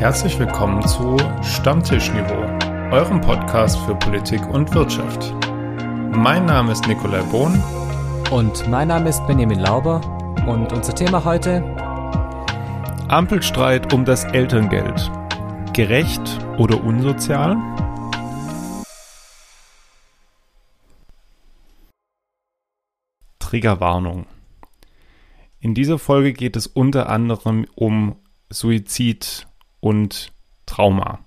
Herzlich willkommen zu Stammtischniveau, eurem Podcast für Politik und Wirtschaft. Mein Name ist Nikolai Bohn. Und mein Name ist Benjamin Lauber. Und unser Thema heute? Ampelstreit um das Elterngeld. Gerecht oder unsozial? Triggerwarnung. In dieser Folge geht es unter anderem um Suizid und Trauma.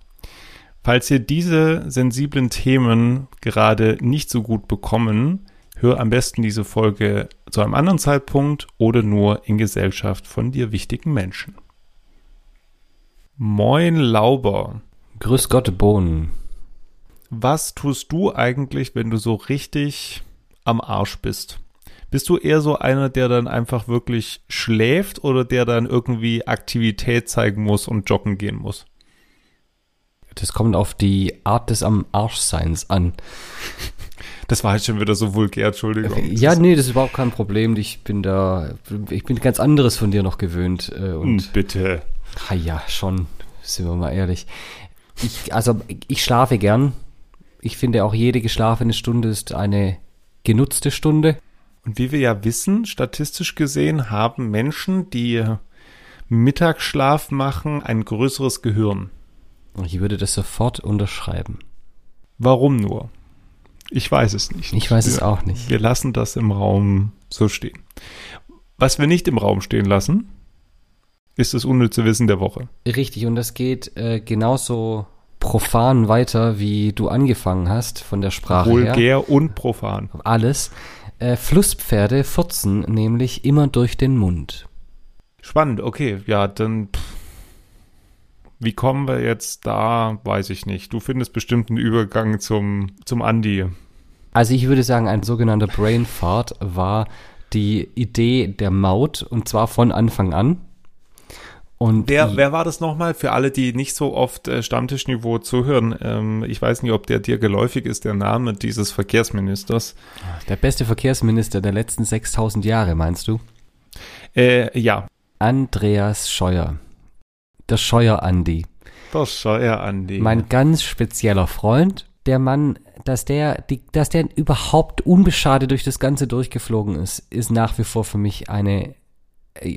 Falls ihr diese sensiblen Themen gerade nicht so gut bekommen, hör am besten diese Folge zu einem anderen Zeitpunkt oder nur in Gesellschaft von dir wichtigen Menschen. Moin Lauber. Grüß Gott, Bohnen. Was tust du eigentlich, wenn du so richtig am Arsch bist? Bist du eher so einer, der dann einfach wirklich schläft oder der dann irgendwie Aktivität zeigen muss und joggen gehen muss? Das kommt auf die Art des am Arschseins an. Das war jetzt schon wieder so vulgär, Entschuldigung. Ja, nee, das ist überhaupt kein Problem. Ich bin da, ich bin ganz anderes von dir noch gewöhnt. Äh, und hm, Bitte. Ha ja, schon, sind wir mal ehrlich. Ich, also, ich schlafe gern. Ich finde auch jede geschlafene Stunde ist eine genutzte Stunde. Und wie wir ja wissen, statistisch gesehen haben Menschen, die Mittagsschlaf machen, ein größeres Gehirn. Ich würde das sofort unterschreiben. Warum nur? Ich weiß es nicht. Ich weiß wir, es auch nicht. Wir lassen das im Raum so stehen. Was wir nicht im Raum stehen lassen, ist das unnütze Wissen der Woche. Richtig, und das geht äh, genauso profan weiter, wie du angefangen hast von der Sprache Vulgär her. Vulgär und profan. Alles. Äh, Flusspferde furzen nämlich immer durch den Mund. Spannend, okay. Ja, dann. Pff. Wie kommen wir jetzt da? Weiß ich nicht. Du findest bestimmt einen Übergang zum, zum Andi. Also ich würde sagen, ein sogenannter Brain Fart war die Idee der Maut und zwar von Anfang an. Und wer, wer war das nochmal? Für alle, die nicht so oft äh, Stammtischniveau zuhören, ähm, ich weiß nicht, ob der dir geläufig ist, der Name dieses Verkehrsministers. Der beste Verkehrsminister der letzten 6000 Jahre, meinst du? Äh, ja. Andreas Scheuer. Der Scheuer-Andi. Der Scheuer-Andi. Mein ganz spezieller Freund. Der Mann, dass der, die, dass der überhaupt unbeschadet durch das Ganze durchgeflogen ist, ist nach wie vor für mich eine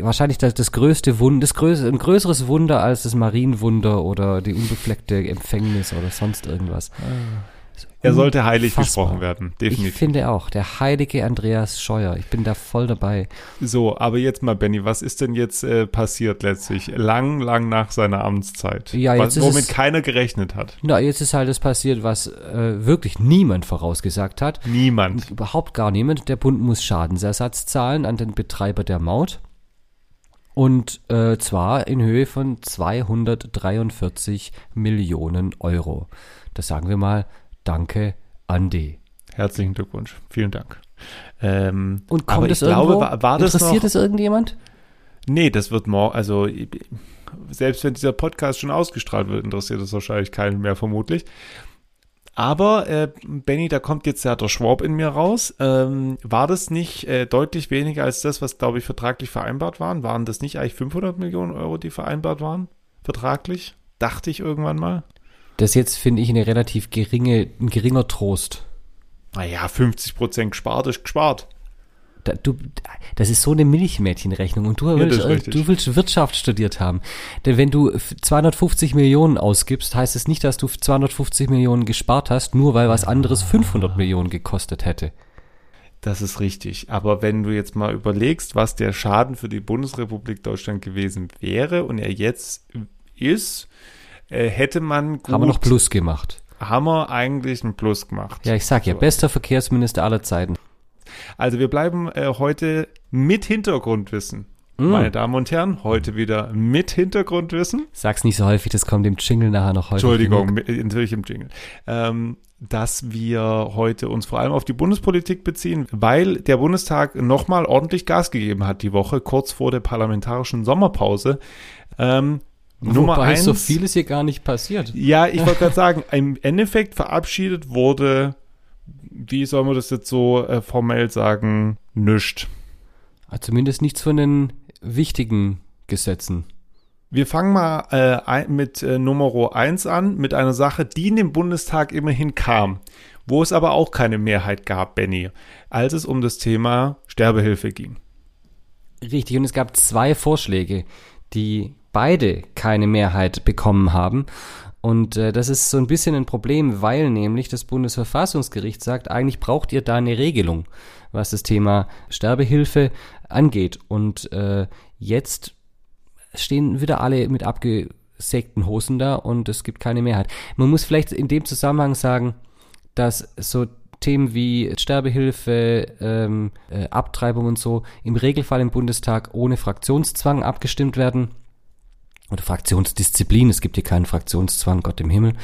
wahrscheinlich das, das größte Wunder, das größere, ein größeres Wunder als das Marienwunder oder die unbefleckte Empfängnis oder sonst irgendwas. Er sollte heilig gesprochen werden, definitiv. Ich finde auch, der heilige Andreas Scheuer. Ich bin da voll dabei. So, aber jetzt mal, Benny, was ist denn jetzt äh, passiert letztlich? Lang, lang nach seiner Amtszeit. Ja, jetzt was, womit es, keiner gerechnet hat. Na, jetzt ist halt das passiert, was äh, wirklich niemand vorausgesagt hat. Niemand. Überhaupt gar niemand. Der Bund muss Schadensersatz zahlen an den Betreiber der Maut. Und äh, zwar in Höhe von 243 Millionen Euro. Das sagen wir mal, danke Andi. Herzlichen Glückwunsch. Vielen Dank. Ähm, Und kommt es irgendwo? Glaube, war, war Interessiert es irgendjemand? Nee, das wird morgen, also selbst wenn dieser Podcast schon ausgestrahlt wird, interessiert es wahrscheinlich keinen mehr vermutlich. Aber, äh, Benny, da kommt jetzt ja der Schwab in mir raus. Ähm, war das nicht äh, deutlich weniger als das, was, glaube ich, vertraglich vereinbart waren? Waren das nicht eigentlich 500 Millionen Euro, die vereinbart waren? Vertraglich? Dachte ich irgendwann mal. Das jetzt finde ich eine relativ geringe, ein geringer Trost. Naja, 50 Prozent gespart ist gespart da, du, das ist so eine Milchmädchenrechnung und du ja, willst, du willst Wirtschaft studiert haben. Denn wenn du 250 Millionen ausgibst, heißt es nicht, dass du 250 Millionen gespart hast, nur weil was anderes 500 Millionen gekostet hätte. Das ist richtig. Aber wenn du jetzt mal überlegst, was der Schaden für die Bundesrepublik Deutschland gewesen wäre und er jetzt ist, äh, hätte man gut, Haben wir noch Plus gemacht. Haben wir eigentlich ein Plus gemacht. Ja, ich sag ja, so. bester Verkehrsminister aller Zeiten. Also wir bleiben äh, heute mit Hintergrundwissen. Mm. Meine Damen und Herren, heute wieder mit Hintergrundwissen. Sag's nicht so häufig, das kommt im Jingle nachher noch heute. Entschuldigung, mit, natürlich im Jingle. Ähm, dass wir heute uns vor allem auf die Bundespolitik beziehen, weil der Bundestag nochmal ordentlich Gas gegeben hat die Woche, kurz vor der parlamentarischen Sommerpause. Ähm, Nummer Wobei eins, so viel ist hier gar nicht passiert. Ja, ich wollte gerade sagen, im Endeffekt verabschiedet wurde wie soll man das jetzt so äh, formell sagen, nischt. Ah, zumindest nichts von den wichtigen Gesetzen. Wir fangen mal äh, mit äh, Nummer 1 an, mit einer Sache, die in den Bundestag immerhin kam, wo es aber auch keine Mehrheit gab, Benny, als es um das Thema Sterbehilfe ging. Richtig, und es gab zwei Vorschläge, die beide keine Mehrheit bekommen haben. Und äh, das ist so ein bisschen ein Problem, weil nämlich das Bundesverfassungsgericht sagt, eigentlich braucht ihr da eine Regelung, was das Thema Sterbehilfe angeht. Und äh, jetzt stehen wieder alle mit abgesägten Hosen da und es gibt keine Mehrheit. Man muss vielleicht in dem Zusammenhang sagen, dass so Themen wie Sterbehilfe, ähm, äh, Abtreibung und so im Regelfall im Bundestag ohne Fraktionszwang abgestimmt werden. Oder Fraktionsdisziplin, es gibt hier keinen Fraktionszwang, Gott im Himmel.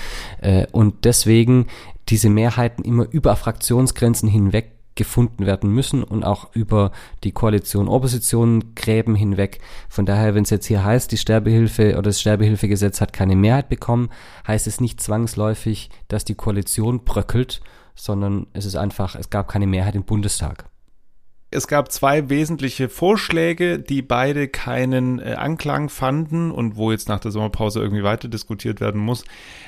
Äh, und deswegen diese Mehrheiten immer über Fraktionsgrenzen hinweg gefunden werden müssen und auch über die Koalition Opposition Gräben hinweg. Von daher, wenn es jetzt hier heißt, die Sterbehilfe oder das Sterbehilfegesetz hat keine Mehrheit bekommen, heißt es nicht zwangsläufig, dass die Koalition bröckelt, sondern es ist einfach, es gab keine Mehrheit im Bundestag. Es gab zwei wesentliche Vorschläge, die beide keinen äh, Anklang fanden und wo jetzt nach der Sommerpause irgendwie weiter diskutiert werden muss.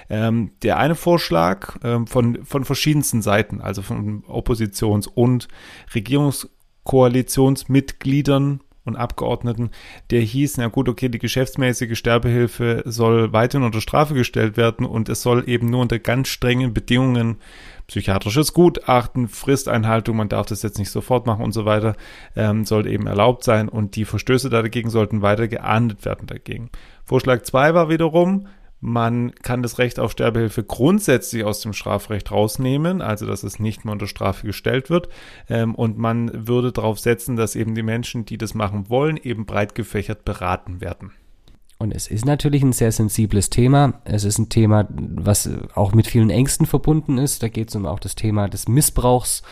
Ähm, der eine Vorschlag ähm, von, von verschiedensten Seiten, also von Oppositions- und Regierungskoalitionsmitgliedern und Abgeordneten, der hieß, na gut, okay, die geschäftsmäßige Sterbehilfe soll weiterhin unter Strafe gestellt werden und es soll eben nur unter ganz strengen Bedingungen psychiatrisches Gutachten, Fristeinhaltung, man darf das jetzt nicht sofort machen und so weiter, ähm, sollte eben erlaubt sein und die Verstöße dagegen sollten weiter geahndet werden dagegen. Vorschlag 2 war wiederum, man kann das Recht auf Sterbehilfe grundsätzlich aus dem Strafrecht rausnehmen, also dass es nicht mehr unter Strafe gestellt wird. Ähm, und man würde darauf setzen, dass eben die Menschen, die das machen wollen, eben breit gefächert beraten werden. Und es ist natürlich ein sehr sensibles Thema. Es ist ein Thema, was auch mit vielen Ängsten verbunden ist. Da geht es um auch das Thema des Missbrauchs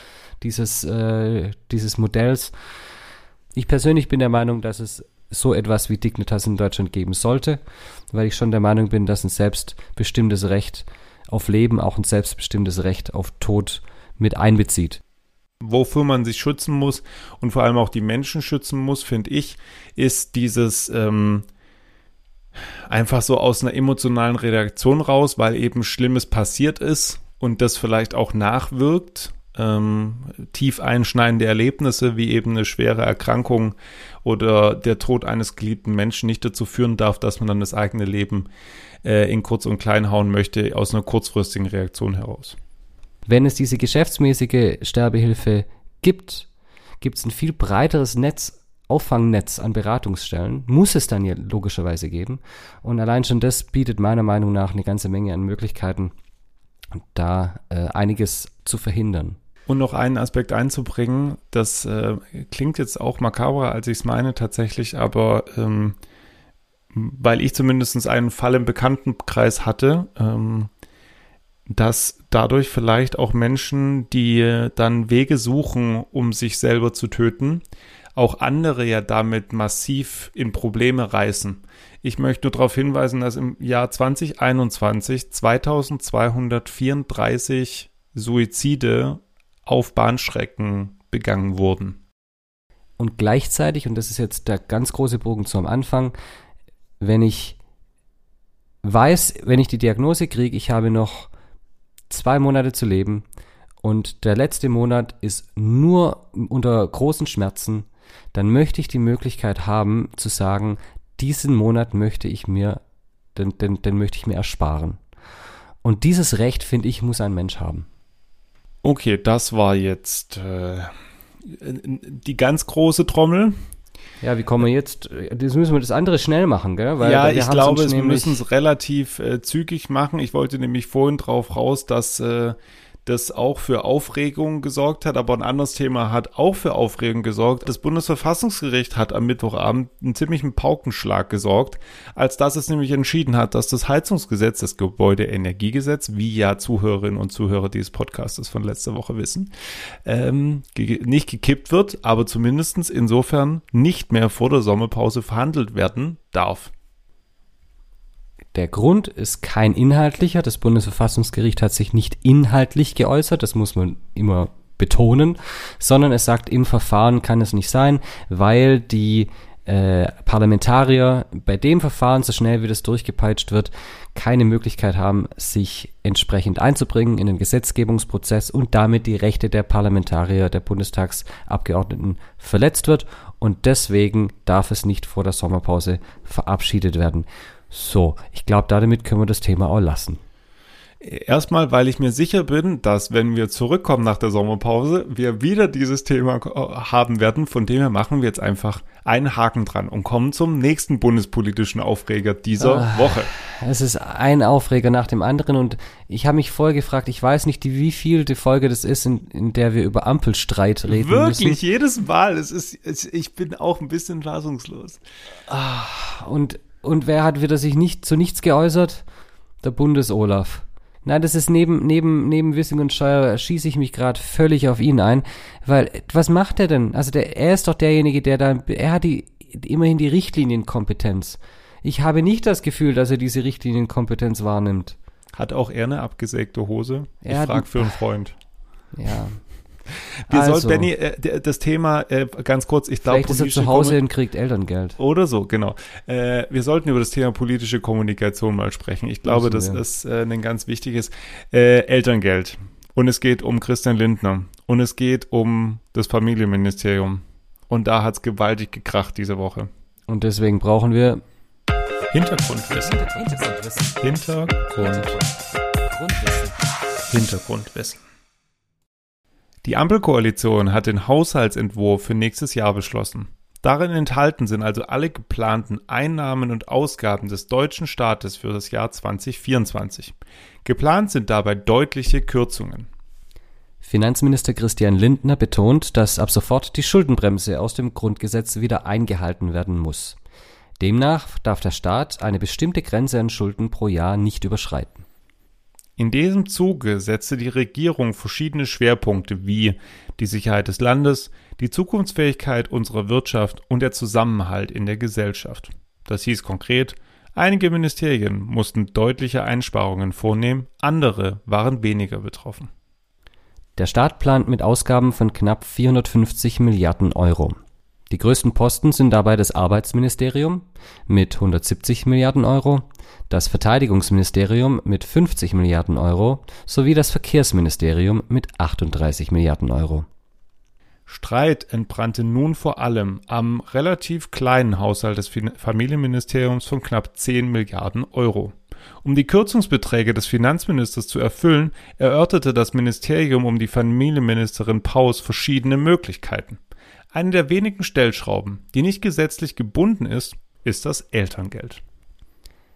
dieses, äh, dieses Modells. Ich persönlich bin der Meinung, dass es so etwas wie Dignitas in Deutschland geben sollte, weil ich schon der Meinung bin, dass ein selbstbestimmtes Recht auf Leben auch ein selbstbestimmtes Recht auf Tod mit einbezieht. Wofür man sich schützen muss und vor allem auch die Menschen schützen muss, finde ich, ist dieses ähm, einfach so aus einer emotionalen Reaktion raus, weil eben Schlimmes passiert ist und das vielleicht auch nachwirkt. Ähm, tief einschneidende Erlebnisse wie eben eine schwere Erkrankung oder der Tod eines geliebten Menschen nicht dazu führen darf, dass man dann das eigene Leben äh, in kurz und klein hauen möchte aus einer kurzfristigen Reaktion heraus. Wenn es diese geschäftsmäßige Sterbehilfe gibt, gibt es ein viel breiteres Netz Auffangnetz an Beratungsstellen muss es dann ja logischerweise geben. Und allein schon das bietet meiner Meinung nach eine ganze Menge an Möglichkeiten, da äh, einiges zu verhindern. Und noch einen Aspekt einzubringen, das äh, klingt jetzt auch makaber, als ich es meine tatsächlich, aber ähm, weil ich zumindest einen Fall im Bekanntenkreis hatte, ähm, dass dadurch vielleicht auch Menschen, die dann Wege suchen, um sich selber zu töten, auch andere ja damit massiv in Probleme reißen. Ich möchte nur darauf hinweisen, dass im Jahr 2021 2234 Suizide auf Bahnstrecken begangen wurden. Und gleichzeitig, und das ist jetzt der ganz große Bogen zum Anfang, wenn ich weiß, wenn ich die Diagnose kriege, ich habe noch zwei Monate zu leben und der letzte Monat ist nur unter großen Schmerzen, dann möchte ich die Möglichkeit haben zu sagen, diesen Monat möchte ich mir, den, den, den möchte ich mir ersparen. Und dieses Recht, finde ich, muss ein Mensch haben. Okay, das war jetzt äh, die ganz große Trommel. Ja, wie kommen wir jetzt? Das müssen wir das andere schnell machen, gell? Weil, ja, ich glaube, wir müssen es relativ äh, zügig machen. Ich wollte nämlich vorhin drauf raus, dass äh, das auch für Aufregung gesorgt hat, aber ein anderes Thema hat auch für Aufregung gesorgt. Das Bundesverfassungsgericht hat am Mittwochabend einen ziemlichen Paukenschlag gesorgt, als dass es nämlich entschieden hat, dass das Heizungsgesetz, das Gebäudeenergiegesetz, wie ja Zuhörerinnen und Zuhörer dieses Podcastes von letzter Woche wissen, ähm, ge nicht gekippt wird, aber zumindestens insofern nicht mehr vor der Sommerpause verhandelt werden darf. Der Grund ist kein inhaltlicher. Das Bundesverfassungsgericht hat sich nicht inhaltlich geäußert, das muss man immer betonen, sondern es sagt, im Verfahren kann es nicht sein, weil die äh, Parlamentarier bei dem Verfahren, so schnell wie das durchgepeitscht wird, keine Möglichkeit haben, sich entsprechend einzubringen in den Gesetzgebungsprozess und damit die Rechte der Parlamentarier, der Bundestagsabgeordneten verletzt wird. Und deswegen darf es nicht vor der Sommerpause verabschiedet werden. So, ich glaube, damit können wir das Thema auch lassen. Erstmal, weil ich mir sicher bin, dass wenn wir zurückkommen nach der Sommerpause, wir wieder dieses Thema haben werden. Von dem her machen wir jetzt einfach einen Haken dran und kommen zum nächsten bundespolitischen Aufreger dieser ah, Woche. Es ist ein Aufreger nach dem anderen und ich habe mich vorher gefragt, ich weiß nicht, wie viel die Folge das ist, in, in der wir über Ampelstreit reden Wirklich, müssen. jedes Mal. Es ist, es, ich bin auch ein bisschen fassungslos. Ah, und, und wer hat wieder sich nicht zu nichts geäußert? Der Bundes-Olaf. Nein, das ist neben, neben, neben Wissing und Steuer schieße ich mich gerade völlig auf ihn ein, weil was macht er denn? Also der, er ist doch derjenige, der da, er hat die, immerhin die Richtlinienkompetenz. Ich habe nicht das Gefühl, dass er diese Richtlinienkompetenz wahrnimmt. Hat auch er eine abgesägte Hose? Ich frage für einen Freund. Ja, wir also, sollten, Benny, äh, das Thema äh, ganz kurz, ich glaube, ist er zu Hause und kriegt Elterngeld. Oder so, genau. Äh, wir sollten über das Thema politische Kommunikation mal sprechen. Ich glaube, das ist äh, ein ganz wichtiges äh, Elterngeld. Und es geht um Christian Lindner. Und es geht um das Familienministerium. Und da hat es gewaltig gekracht diese Woche. Und deswegen brauchen wir Hintergrundwissen. Hintergrundwissen. Hintergrundwissen. Hintergrundwissen. Die Ampelkoalition hat den Haushaltsentwurf für nächstes Jahr beschlossen. Darin enthalten sind also alle geplanten Einnahmen und Ausgaben des deutschen Staates für das Jahr 2024. Geplant sind dabei deutliche Kürzungen. Finanzminister Christian Lindner betont, dass ab sofort die Schuldenbremse aus dem Grundgesetz wieder eingehalten werden muss. Demnach darf der Staat eine bestimmte Grenze an Schulden pro Jahr nicht überschreiten. In diesem Zuge setzte die Regierung verschiedene Schwerpunkte wie die Sicherheit des Landes, die Zukunftsfähigkeit unserer Wirtschaft und der Zusammenhalt in der Gesellschaft. Das hieß konkret, einige Ministerien mussten deutliche Einsparungen vornehmen, andere waren weniger betroffen. Der Staat plant mit Ausgaben von knapp 450 Milliarden Euro. Die größten Posten sind dabei das Arbeitsministerium mit 170 Milliarden Euro, das Verteidigungsministerium mit 50 Milliarden Euro sowie das Verkehrsministerium mit 38 Milliarden Euro. Streit entbrannte nun vor allem am relativ kleinen Haushalt des Familienministeriums von knapp 10 Milliarden Euro. Um die Kürzungsbeträge des Finanzministers zu erfüllen, erörterte das Ministerium um die Familienministerin Paus verschiedene Möglichkeiten. Eine der wenigen Stellschrauben, die nicht gesetzlich gebunden ist, ist das Elterngeld.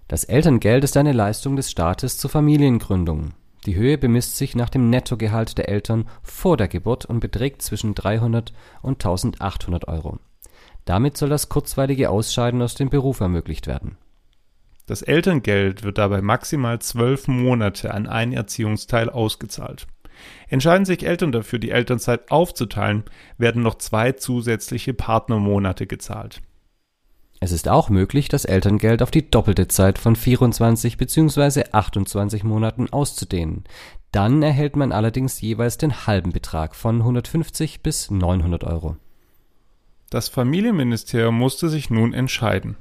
Das Elterngeld ist eine Leistung des Staates zur Familiengründung. Die Höhe bemisst sich nach dem Nettogehalt der Eltern vor der Geburt und beträgt zwischen 300 und 1800 Euro. Damit soll das kurzweilige Ausscheiden aus dem Beruf ermöglicht werden. Das Elterngeld wird dabei maximal zwölf Monate an einen Erziehungsteil ausgezahlt. Entscheiden sich Eltern dafür, die Elternzeit aufzuteilen, werden noch zwei zusätzliche Partnermonate gezahlt. Es ist auch möglich, das Elterngeld auf die doppelte Zeit von 24 bzw. 28 Monaten auszudehnen. Dann erhält man allerdings jeweils den halben Betrag von 150 bis 900 Euro. Das Familienministerium musste sich nun entscheiden.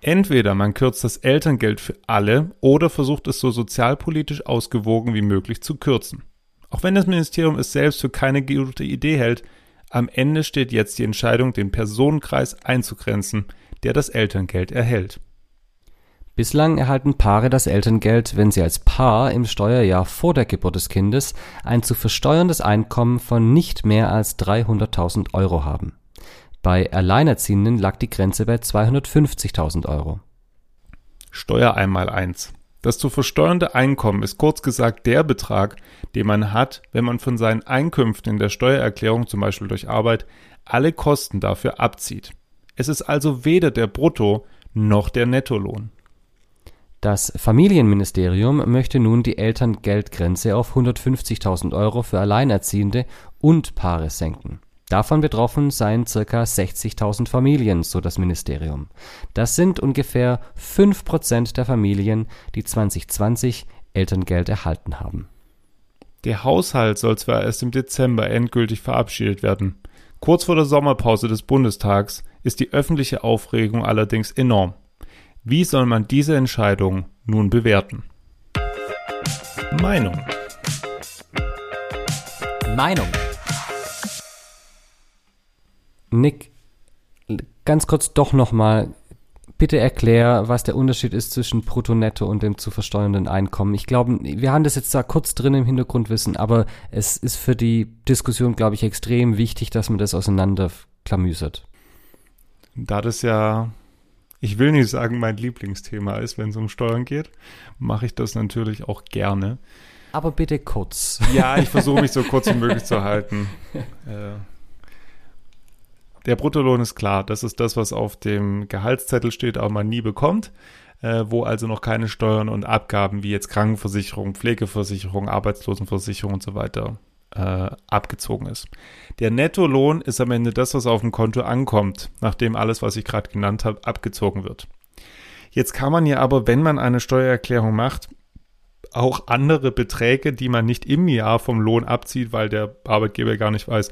Entweder man kürzt das Elterngeld für alle oder versucht es so sozialpolitisch ausgewogen wie möglich zu kürzen. Auch wenn das Ministerium es selbst für keine gute Idee hält, am Ende steht jetzt die Entscheidung, den Personenkreis einzugrenzen, der das Elterngeld erhält. Bislang erhalten Paare das Elterngeld, wenn sie als Paar im Steuerjahr vor der Geburt des Kindes ein zu versteuerndes Einkommen von nicht mehr als 300.000 Euro haben. Bei Alleinerziehenden lag die Grenze bei 250.000 Euro. Steuer einmal eins. Das zu versteuernde Einkommen ist kurz gesagt der Betrag, den man hat, wenn man von seinen Einkünften in der Steuererklärung, zum Beispiel durch Arbeit, alle Kosten dafür abzieht. Es ist also weder der Brutto noch der Nettolohn. Das Familienministerium möchte nun die Elterngeldgrenze auf 150.000 Euro für Alleinerziehende und Paare senken. Davon betroffen seien ca. 60.000 Familien, so das Ministerium. Das sind ungefähr 5% der Familien, die 2020 Elterngeld erhalten haben. Der Haushalt soll zwar erst im Dezember endgültig verabschiedet werden. Kurz vor der Sommerpause des Bundestags ist die öffentliche Aufregung allerdings enorm. Wie soll man diese Entscheidung nun bewerten? Meinung. Meinung. Nick, ganz kurz doch nochmal, bitte erklär, was der Unterschied ist zwischen Brutto, Netto und dem zu versteuernden Einkommen. Ich glaube, wir haben das jetzt da kurz drin im Hintergrundwissen, aber es ist für die Diskussion, glaube ich, extrem wichtig, dass man das auseinanderklamüsert. Da das ja, ich will nicht sagen, mein Lieblingsthema ist, wenn es um Steuern geht, mache ich das natürlich auch gerne. Aber bitte kurz. Ja, ich versuche mich so kurz wie möglich zu halten. Äh, der Bruttolohn ist klar, das ist das, was auf dem Gehaltszettel steht, aber man nie bekommt, äh, wo also noch keine Steuern und Abgaben wie jetzt Krankenversicherung, Pflegeversicherung, Arbeitslosenversicherung und so weiter äh, abgezogen ist. Der Nettolohn ist am Ende das, was auf dem Konto ankommt, nachdem alles, was ich gerade genannt habe, abgezogen wird. Jetzt kann man ja aber, wenn man eine Steuererklärung macht, auch andere Beträge, die man nicht im Jahr vom Lohn abzieht, weil der Arbeitgeber gar nicht weiß,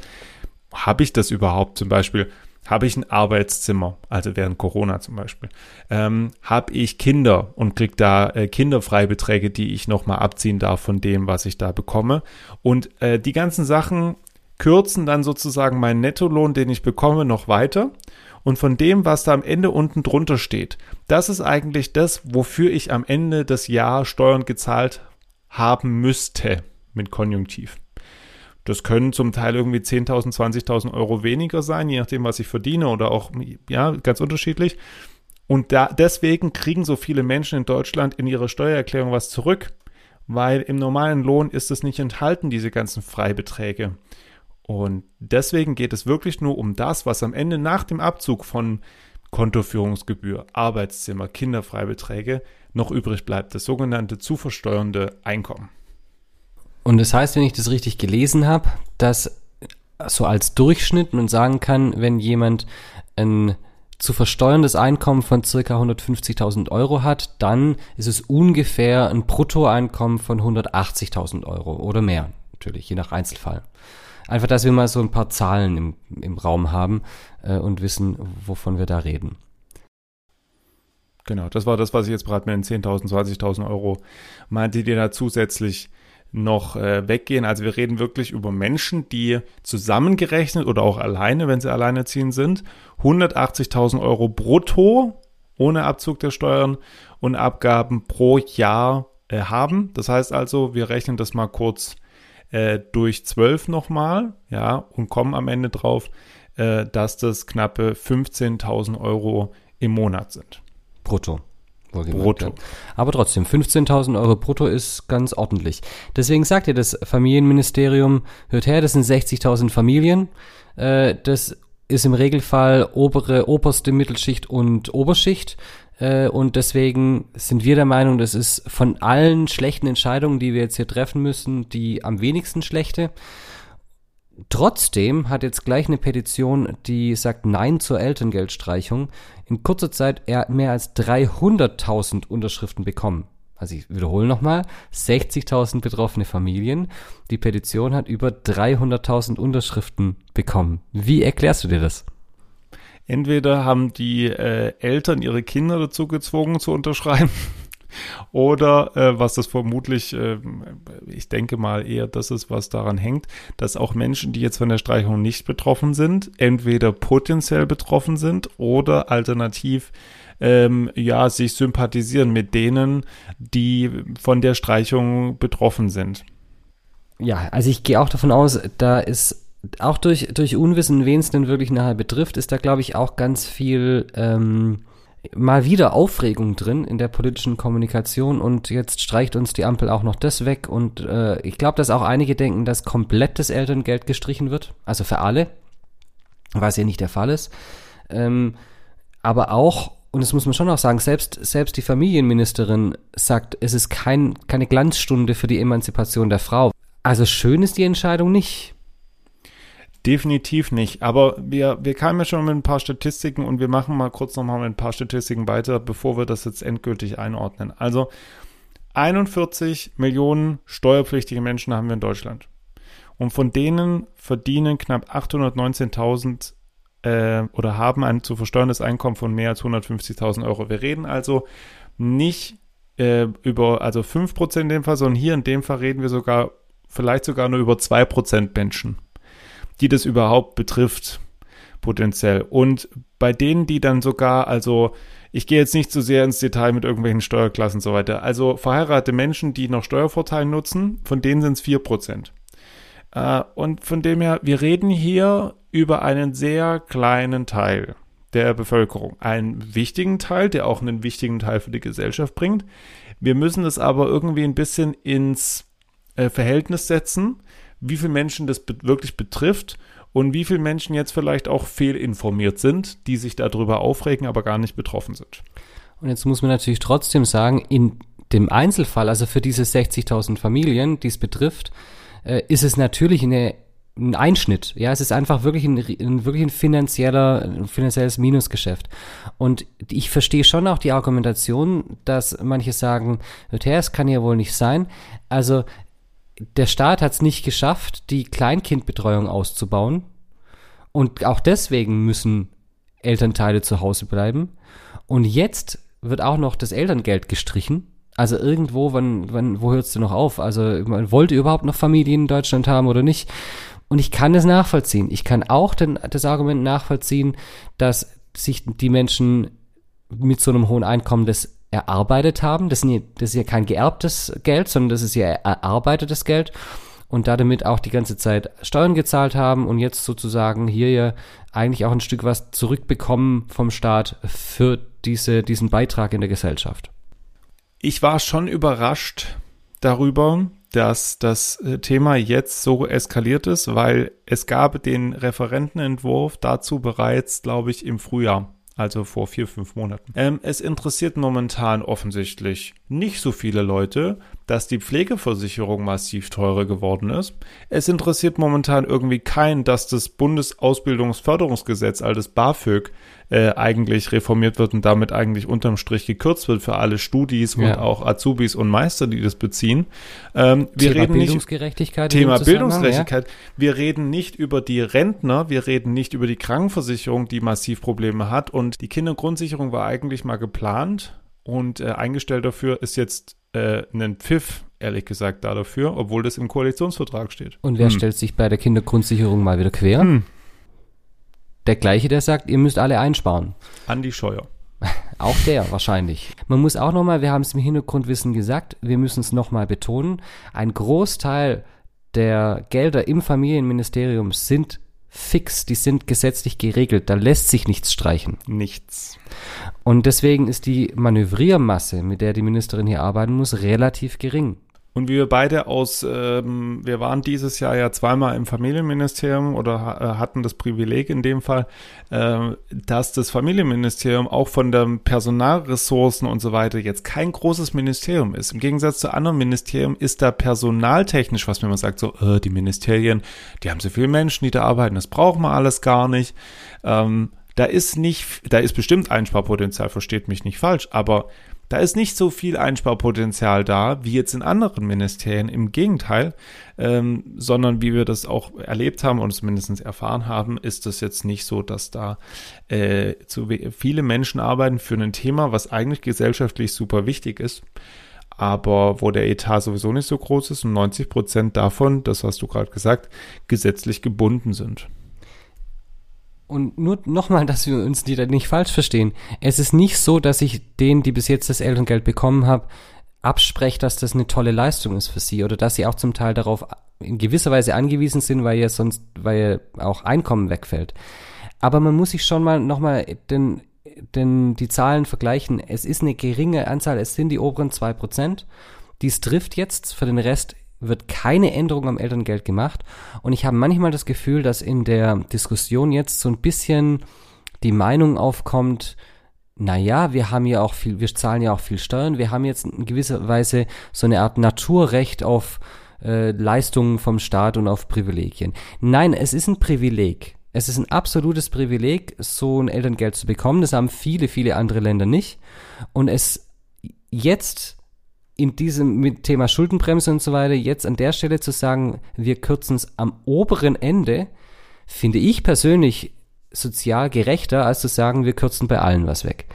habe ich das überhaupt zum Beispiel? Habe ich ein Arbeitszimmer, also während Corona zum Beispiel? Ähm, habe ich Kinder und kriege da äh, Kinderfreibeträge, die ich nochmal abziehen darf von dem, was ich da bekomme? Und äh, die ganzen Sachen kürzen dann sozusagen meinen Nettolohn, den ich bekomme, noch weiter. Und von dem, was da am Ende unten drunter steht, das ist eigentlich das, wofür ich am Ende des Jahres Steuern gezahlt haben müsste mit Konjunktiv. Das können zum Teil irgendwie 10.000, 20.000 Euro weniger sein, je nachdem, was ich verdiene oder auch, ja, ganz unterschiedlich. Und da, deswegen kriegen so viele Menschen in Deutschland in ihrer Steuererklärung was zurück, weil im normalen Lohn ist es nicht enthalten, diese ganzen Freibeträge. Und deswegen geht es wirklich nur um das, was am Ende nach dem Abzug von Kontoführungsgebühr, Arbeitszimmer, Kinderfreibeträge noch übrig bleibt, das sogenannte zu versteuernde Einkommen. Und das heißt, wenn ich das richtig gelesen habe, dass so als Durchschnitt man sagen kann, wenn jemand ein zu versteuerndes Einkommen von circa 150.000 Euro hat, dann ist es ungefähr ein Bruttoeinkommen von 180.000 Euro oder mehr, natürlich, je nach Einzelfall. Einfach, dass wir mal so ein paar Zahlen im, im Raum haben äh, und wissen, wovon wir da reden. Genau, das war das, was ich jetzt gerade mit den 10.000, 20.000 Euro meinte, die da zusätzlich noch äh, weggehen. Also wir reden wirklich über Menschen, die zusammengerechnet oder auch alleine, wenn sie alleinerziehend sind, 180.000 Euro brutto ohne Abzug der Steuern und Abgaben pro Jahr äh, haben. Das heißt also, wir rechnen das mal kurz äh, durch 12 nochmal, ja, und kommen am Ende drauf, äh, dass das knappe 15.000 Euro im Monat sind. Brutto. Brutto. Aber trotzdem, 15.000 Euro brutto ist ganz ordentlich. Deswegen sagt ihr das Familienministerium, hört her, das sind 60.000 Familien. Äh, das ist im Regelfall obere, oberste Mittelschicht und Oberschicht. Äh, und deswegen sind wir der Meinung, das ist von allen schlechten Entscheidungen, die wir jetzt hier treffen müssen, die am wenigsten schlechte. Trotzdem hat jetzt gleich eine Petition, die sagt Nein zur Elterngeldstreichung, in kurzer Zeit mehr als 300.000 Unterschriften bekommen. Also ich wiederhole nochmal, 60.000 betroffene Familien. Die Petition hat über 300.000 Unterschriften bekommen. Wie erklärst du dir das? Entweder haben die äh, Eltern ihre Kinder dazu gezwungen zu unterschreiben oder äh, was das vermutlich, äh, ich denke mal eher das ist, was daran hängt, dass auch Menschen, die jetzt von der Streichung nicht betroffen sind, entweder potenziell betroffen sind oder alternativ ähm, ja sich sympathisieren mit denen, die von der Streichung betroffen sind. Ja, also ich gehe auch davon aus, da ist auch durch, durch Unwissen, wen es denn wirklich nachher betrifft, ist da, glaube ich, auch ganz viel ähm, mal wieder Aufregung drin in der politischen Kommunikation und jetzt streicht uns die Ampel auch noch das weg und äh, ich glaube, dass auch einige denken, dass komplett das Elterngeld gestrichen wird, also für alle, was ja nicht der Fall ist. Ähm, aber auch, und das muss man schon auch sagen, selbst, selbst die Familienministerin sagt, es ist kein, keine Glanzstunde für die Emanzipation der Frau. Also schön ist die Entscheidung nicht. Definitiv nicht. Aber wir, wir kamen ja schon mit ein paar Statistiken und wir machen mal kurz nochmal mit ein paar Statistiken weiter, bevor wir das jetzt endgültig einordnen. Also 41 Millionen steuerpflichtige Menschen haben wir in Deutschland. Und von denen verdienen knapp 819.000 äh, oder haben ein zu versteuerndes Einkommen von mehr als 150.000 Euro. Wir reden also nicht äh, über, also 5% in dem Fall, sondern hier in dem Fall reden wir sogar, vielleicht sogar nur über 2% Menschen, die das überhaupt betrifft, potenziell. Und bei denen, die dann sogar, also ich gehe jetzt nicht zu so sehr ins Detail mit irgendwelchen Steuerklassen und so weiter. Also verheiratete Menschen, die noch Steuervorteile nutzen, von denen sind es 4%. Äh, und von dem her, wir reden hier über einen sehr kleinen Teil der Bevölkerung. Einen wichtigen Teil, der auch einen wichtigen Teil für die Gesellschaft bringt. Wir müssen es aber irgendwie ein bisschen ins äh, Verhältnis setzen, wie viele Menschen das be wirklich betrifft und wie viele Menschen jetzt vielleicht auch fehlinformiert sind, die sich darüber aufregen, aber gar nicht betroffen sind. Und jetzt muss man natürlich trotzdem sagen, in dem Einzelfall, also für diese 60.000 Familien, die es betrifft, äh, ist es natürlich eine, ein Einschnitt. Ja, es ist einfach wirklich ein, ein, wirklich ein finanzieller, ein finanzielles Minusgeschäft. Und ich verstehe schon auch die Argumentation, dass manche sagen, es kann ja wohl nicht sein. Also der Staat hat es nicht geschafft, die Kleinkindbetreuung auszubauen. Und auch deswegen müssen Elternteile zu Hause bleiben. Und jetzt wird auch noch das Elterngeld gestrichen. Also irgendwo, wann, wann, wo hörst du noch auf? Also man wollte überhaupt noch Familien in Deutschland haben oder nicht? Und ich kann das nachvollziehen. Ich kann auch den, das Argument nachvollziehen, dass sich die Menschen mit so einem hohen Einkommen das erarbeitet haben. Das, sind, das ist ja kein geerbtes Geld, sondern das ist ja erarbeitetes Geld und damit auch die ganze Zeit Steuern gezahlt haben und jetzt sozusagen hier ja eigentlich auch ein Stück was zurückbekommen vom Staat für diese, diesen Beitrag in der Gesellschaft. Ich war schon überrascht darüber, dass das äh, Thema jetzt so eskaliert ist, weil es gab den Referentenentwurf dazu bereits, glaube ich, im Frühjahr also vor vier, fünf Monaten. Ähm, es interessiert momentan offensichtlich nicht so viele Leute, dass die Pflegeversicherung massiv teurer geworden ist. Es interessiert momentan irgendwie keinen, dass das Bundesausbildungsförderungsgesetz, also BAföG, äh, eigentlich reformiert wird und damit eigentlich unterm Strich gekürzt wird für alle Studis ja. und auch Azubis und Meister, die das beziehen. Ähm, wir Thema reden Bildungsgerechtigkeit. Nicht, Thema Bildungsgerechtigkeit. Ja. Wir reden nicht über die Rentner, wir reden nicht über die Krankenversicherung, die massiv Probleme hat und die Kindergrundsicherung war eigentlich mal geplant und äh, eingestellt dafür ist jetzt äh, ein Pfiff, ehrlich gesagt, da dafür, obwohl das im Koalitionsvertrag steht. Und wer hm. stellt sich bei der Kindergrundsicherung mal wieder quer? Hm. Der gleiche, der sagt, ihr müsst alle einsparen. Andi Scheuer. Auch der wahrscheinlich. Man muss auch nochmal, wir haben es im Hintergrundwissen gesagt, wir müssen es nochmal betonen, ein Großteil der Gelder im Familienministerium sind fix, die sind gesetzlich geregelt, da lässt sich nichts streichen. Nichts. Und deswegen ist die Manövriermasse, mit der die Ministerin hier arbeiten muss, relativ gering. Und wir beide aus, ähm, wir waren dieses Jahr ja zweimal im Familienministerium oder ha hatten das Privileg in dem Fall, äh, dass das Familienministerium auch von den Personalressourcen und so weiter jetzt kein großes Ministerium ist. Im Gegensatz zu anderen Ministerien ist da personaltechnisch, was man immer sagt, so, äh, die Ministerien, die haben so viele Menschen, die da arbeiten, das brauchen wir alles gar nicht. Ähm, da ist nicht, da ist bestimmt Einsparpotenzial, versteht mich nicht falsch, aber da ist nicht so viel Einsparpotenzial da, wie jetzt in anderen Ministerien. Im Gegenteil, ähm, sondern wie wir das auch erlebt haben und zumindest erfahren haben, ist es jetzt nicht so, dass da äh, zu viele Menschen arbeiten für ein Thema, was eigentlich gesellschaftlich super wichtig ist aber wo der Etat sowieso nicht so groß ist und 90 Prozent davon, das hast du gerade gesagt, gesetzlich gebunden sind. Und nur nochmal, dass wir uns die nicht falsch verstehen. Es ist nicht so, dass ich denen, die bis jetzt das Elterngeld bekommen haben, abspreche, dass das eine tolle Leistung ist für sie oder dass sie auch zum Teil darauf in gewisser Weise angewiesen sind, weil ja sonst, weil ja auch Einkommen wegfällt. Aber man muss sich schon mal nochmal den, den, die Zahlen vergleichen. Es ist eine geringe Anzahl, es sind die oberen zwei Prozent. Dies trifft jetzt, für den Rest wird keine Änderung am Elterngeld gemacht. Und ich habe manchmal das Gefühl, dass in der Diskussion jetzt so ein bisschen die Meinung aufkommt, naja, wir haben ja auch viel, wir zahlen ja auch viel Steuern, wir haben jetzt in gewisser Weise so eine Art Naturrecht auf äh, Leistungen vom Staat und auf Privilegien. Nein, es ist ein Privileg. Es ist ein absolutes Privileg, so ein Elterngeld zu bekommen. Das haben viele, viele andere Länder nicht. Und es jetzt in diesem mit Thema Schuldenbremse und so weiter jetzt an der Stelle zu sagen, wir kürzen es am oberen Ende, finde ich persönlich sozial gerechter, als zu sagen, wir kürzen bei allen was weg.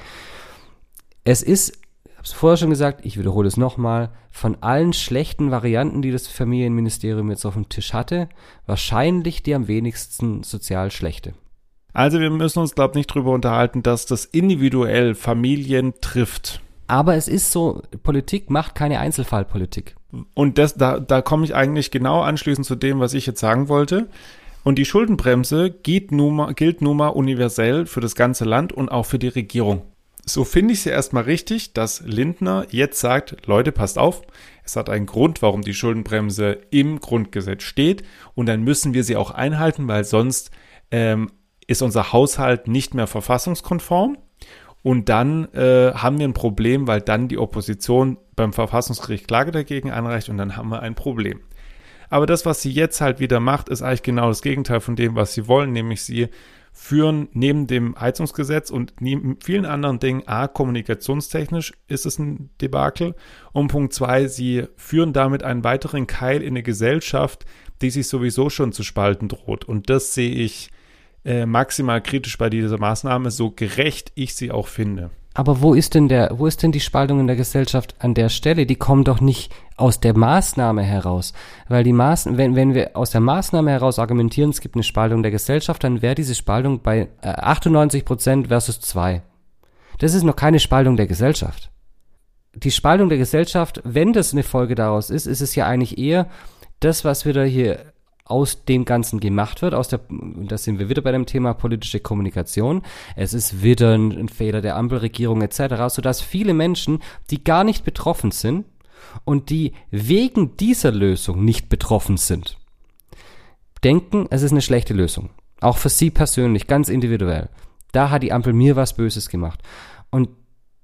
Es ist, ich habe es vorher schon gesagt, ich wiederhole es nochmal, von allen schlechten Varianten, die das Familienministerium jetzt auf dem Tisch hatte, wahrscheinlich die am wenigsten sozial schlechte. Also wir müssen uns, glaube ich, nicht drüber unterhalten, dass das individuell Familien trifft. Aber es ist so, Politik macht keine Einzelfallpolitik. Und das, da, da komme ich eigentlich genau anschließend zu dem, was ich jetzt sagen wollte. Und die Schuldenbremse gilt nun, mal, gilt nun mal universell für das ganze Land und auch für die Regierung. So finde ich es ja erstmal richtig, dass Lindner jetzt sagt, Leute, passt auf, es hat einen Grund, warum die Schuldenbremse im Grundgesetz steht und dann müssen wir sie auch einhalten, weil sonst ähm, ist unser Haushalt nicht mehr verfassungskonform und dann äh, haben wir ein Problem, weil dann die Opposition beim Verfassungsgericht Klage dagegen anreicht und dann haben wir ein Problem. Aber das, was sie jetzt halt wieder macht, ist eigentlich genau das Gegenteil von dem, was sie wollen, nämlich sie führen neben dem Heizungsgesetz und neben vielen anderen Dingen, a, kommunikationstechnisch ist es ein Debakel und Punkt zwei, sie führen damit einen weiteren Keil in eine Gesellschaft, die sich sowieso schon zu spalten droht. Und das sehe ich äh, maximal kritisch bei dieser Maßnahme, so gerecht ich sie auch finde. Aber wo ist denn der, wo ist denn die Spaltung in der Gesellschaft an der Stelle? Die kommen doch nicht aus der Maßnahme heraus. Weil die Maßnahme, wenn, wenn wir aus der Maßnahme heraus argumentieren, es gibt eine Spaltung der Gesellschaft, dann wäre diese Spaltung bei 98 äh, Prozent versus 2. Das ist noch keine Spaltung der Gesellschaft. Die Spaltung der Gesellschaft, wenn das eine Folge daraus ist, ist es ja eigentlich eher das, was wir da hier aus dem Ganzen gemacht wird, aus der, da sind wir wieder bei dem Thema politische Kommunikation. Es ist wieder ein, ein Fehler der Ampelregierung etc., sodass viele Menschen, die gar nicht betroffen sind und die wegen dieser Lösung nicht betroffen sind, denken, es ist eine schlechte Lösung. Auch für sie persönlich, ganz individuell. Da hat die Ampel mir was Böses gemacht. Und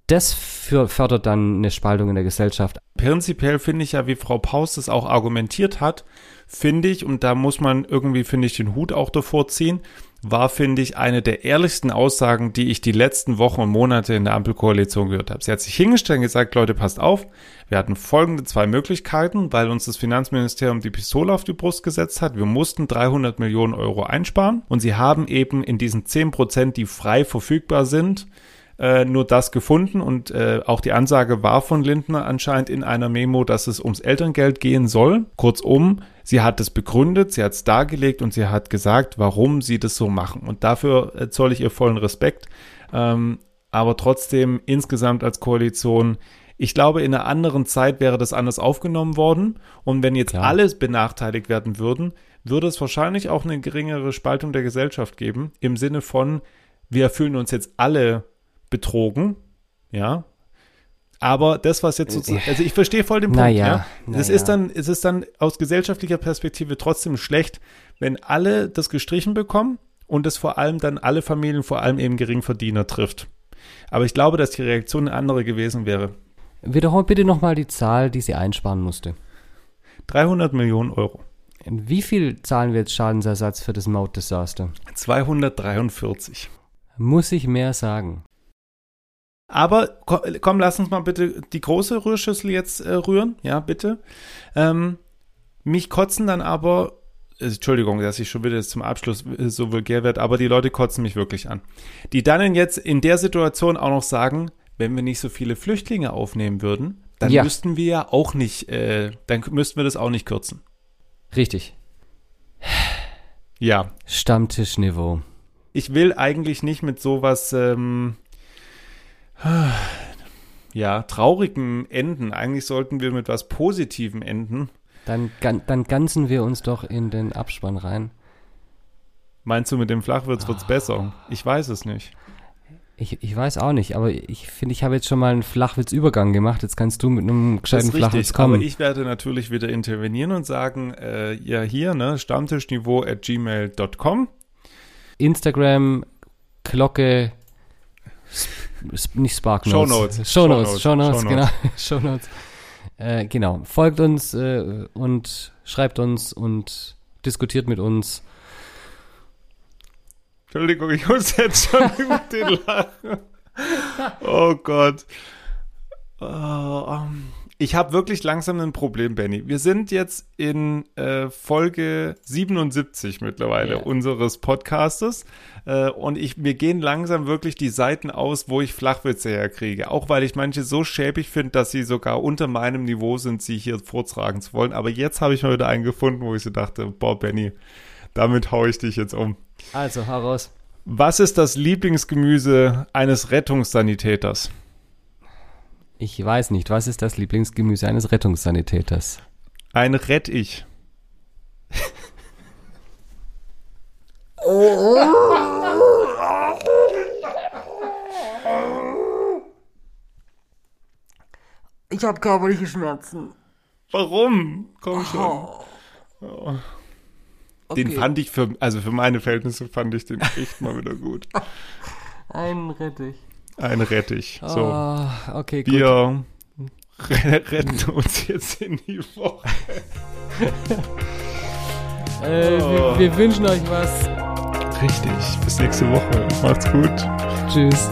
das fördert dann eine Spaltung in der Gesellschaft. Prinzipiell finde ich ja, wie Frau Paus das auch argumentiert hat, finde ich, und da muss man irgendwie, finde ich, den Hut auch davor ziehen, war, finde ich, eine der ehrlichsten Aussagen, die ich die letzten Wochen und Monate in der Ampelkoalition gehört habe. Sie hat sich hingestellt und gesagt, Leute, passt auf, wir hatten folgende zwei Möglichkeiten, weil uns das Finanzministerium die Pistole auf die Brust gesetzt hat. Wir mussten 300 Millionen Euro einsparen und sie haben eben in diesen 10 Prozent, die frei verfügbar sind, äh, nur das gefunden und äh, auch die Ansage war von Lindner anscheinend in einer Memo, dass es ums Elterngeld gehen soll. Kurzum, sie hat es begründet, sie hat es dargelegt und sie hat gesagt, warum sie das so machen. Und dafür äh, zoll ich ihr vollen Respekt. Ähm, aber trotzdem insgesamt als Koalition ich glaube, in einer anderen Zeit wäre das anders aufgenommen worden. Und wenn jetzt Klar. alles benachteiligt werden würden, würde es wahrscheinlich auch eine geringere Spaltung der Gesellschaft geben. Im Sinne von, wir fühlen uns jetzt alle betrogen, ja. Aber das, was jetzt sozusagen, also ich verstehe voll den Punkt, naja, ja. Das naja. ist dann, es ist dann aus gesellschaftlicher Perspektive trotzdem schlecht, wenn alle das gestrichen bekommen und es vor allem dann alle Familien, vor allem eben Geringverdiener trifft. Aber ich glaube, dass die Reaktion eine andere gewesen wäre. Wiederhol bitte nochmal die Zahl, die sie einsparen musste. 300 Millionen Euro. Wie viel zahlen wir jetzt Schadensersatz für das Mautdesaster? 243. Muss ich mehr sagen? Aber komm, lass uns mal bitte die große Rührschüssel jetzt äh, rühren. Ja, bitte. Ähm, mich kotzen dann aber, äh, Entschuldigung, dass ich schon wieder zum Abschluss äh, so vulgär werde, aber die Leute kotzen mich wirklich an. Die dann jetzt in der Situation auch noch sagen, wenn wir nicht so viele Flüchtlinge aufnehmen würden, dann ja. müssten wir ja auch nicht, äh, dann müssten wir das auch nicht kürzen. Richtig. Ja. Stammtischniveau. Ich will eigentlich nicht mit sowas ähm, ja, traurigen Enden. Eigentlich sollten wir mit was Positivem enden. Dann, dann ganzen wir uns doch in den Abspann rein. Meinst du, mit dem Flachwitz wird's oh. besser? Ich weiß es nicht. Ich, ich weiß auch nicht, aber ich finde, ich habe jetzt schon mal einen Flachwitz-Übergang gemacht. Jetzt kannst du mit einem gescheiten richtig, Flachwitz kommen. Aber ich werde natürlich wieder intervenieren und sagen, äh, ja hier, ne, stammtischniveau at gmail.com. Instagram, Glocke, nicht Spark Notes. Show Notes. Show Notes, Show Notes, Show genau. Show Notes. Äh, genau. Folgt uns äh, und schreibt uns und diskutiert mit uns. Entschuldigung, ich muss jetzt schon über den lachen. Oh Gott. Uh, um, ich habe wirklich langsam ein Problem, Benny. Wir sind jetzt in äh, Folge 77 mittlerweile Ja. unseres Podcastes äh, und ich, mir gehen langsam wirklich die Seiten aus, wo ich Flachwitze herkriege. Auch weil ich manche so schäbig finde, dass sie sogar unter meinem Niveau sind, sie hier vortragen zu wollen. Aber jetzt habe ich mal wieder einen gefunden, wo ich so dachte, boah, Benny, damit hau ich dich jetzt um. Also, heraus. Was ist das Lieblingsgemüse eines Rettungssanitäters? Ich weiß nicht, was ist das Lieblingsgemüse eines Rettungssanitäters? Ein Rettich. Ich habe körperliche Schmerzen. Warum? Komm schon. Den fand ich für, also für meine Verhältnisse fand ich den echt mal wieder gut. Ein Rettich. Ein Rettich. So. Oh, okay, gut. Wir re- retten uns jetzt in die Woche. Äh, wir, wir wünschen euch was. Richtig. Bis nächste Woche. Macht's gut. Tschüss.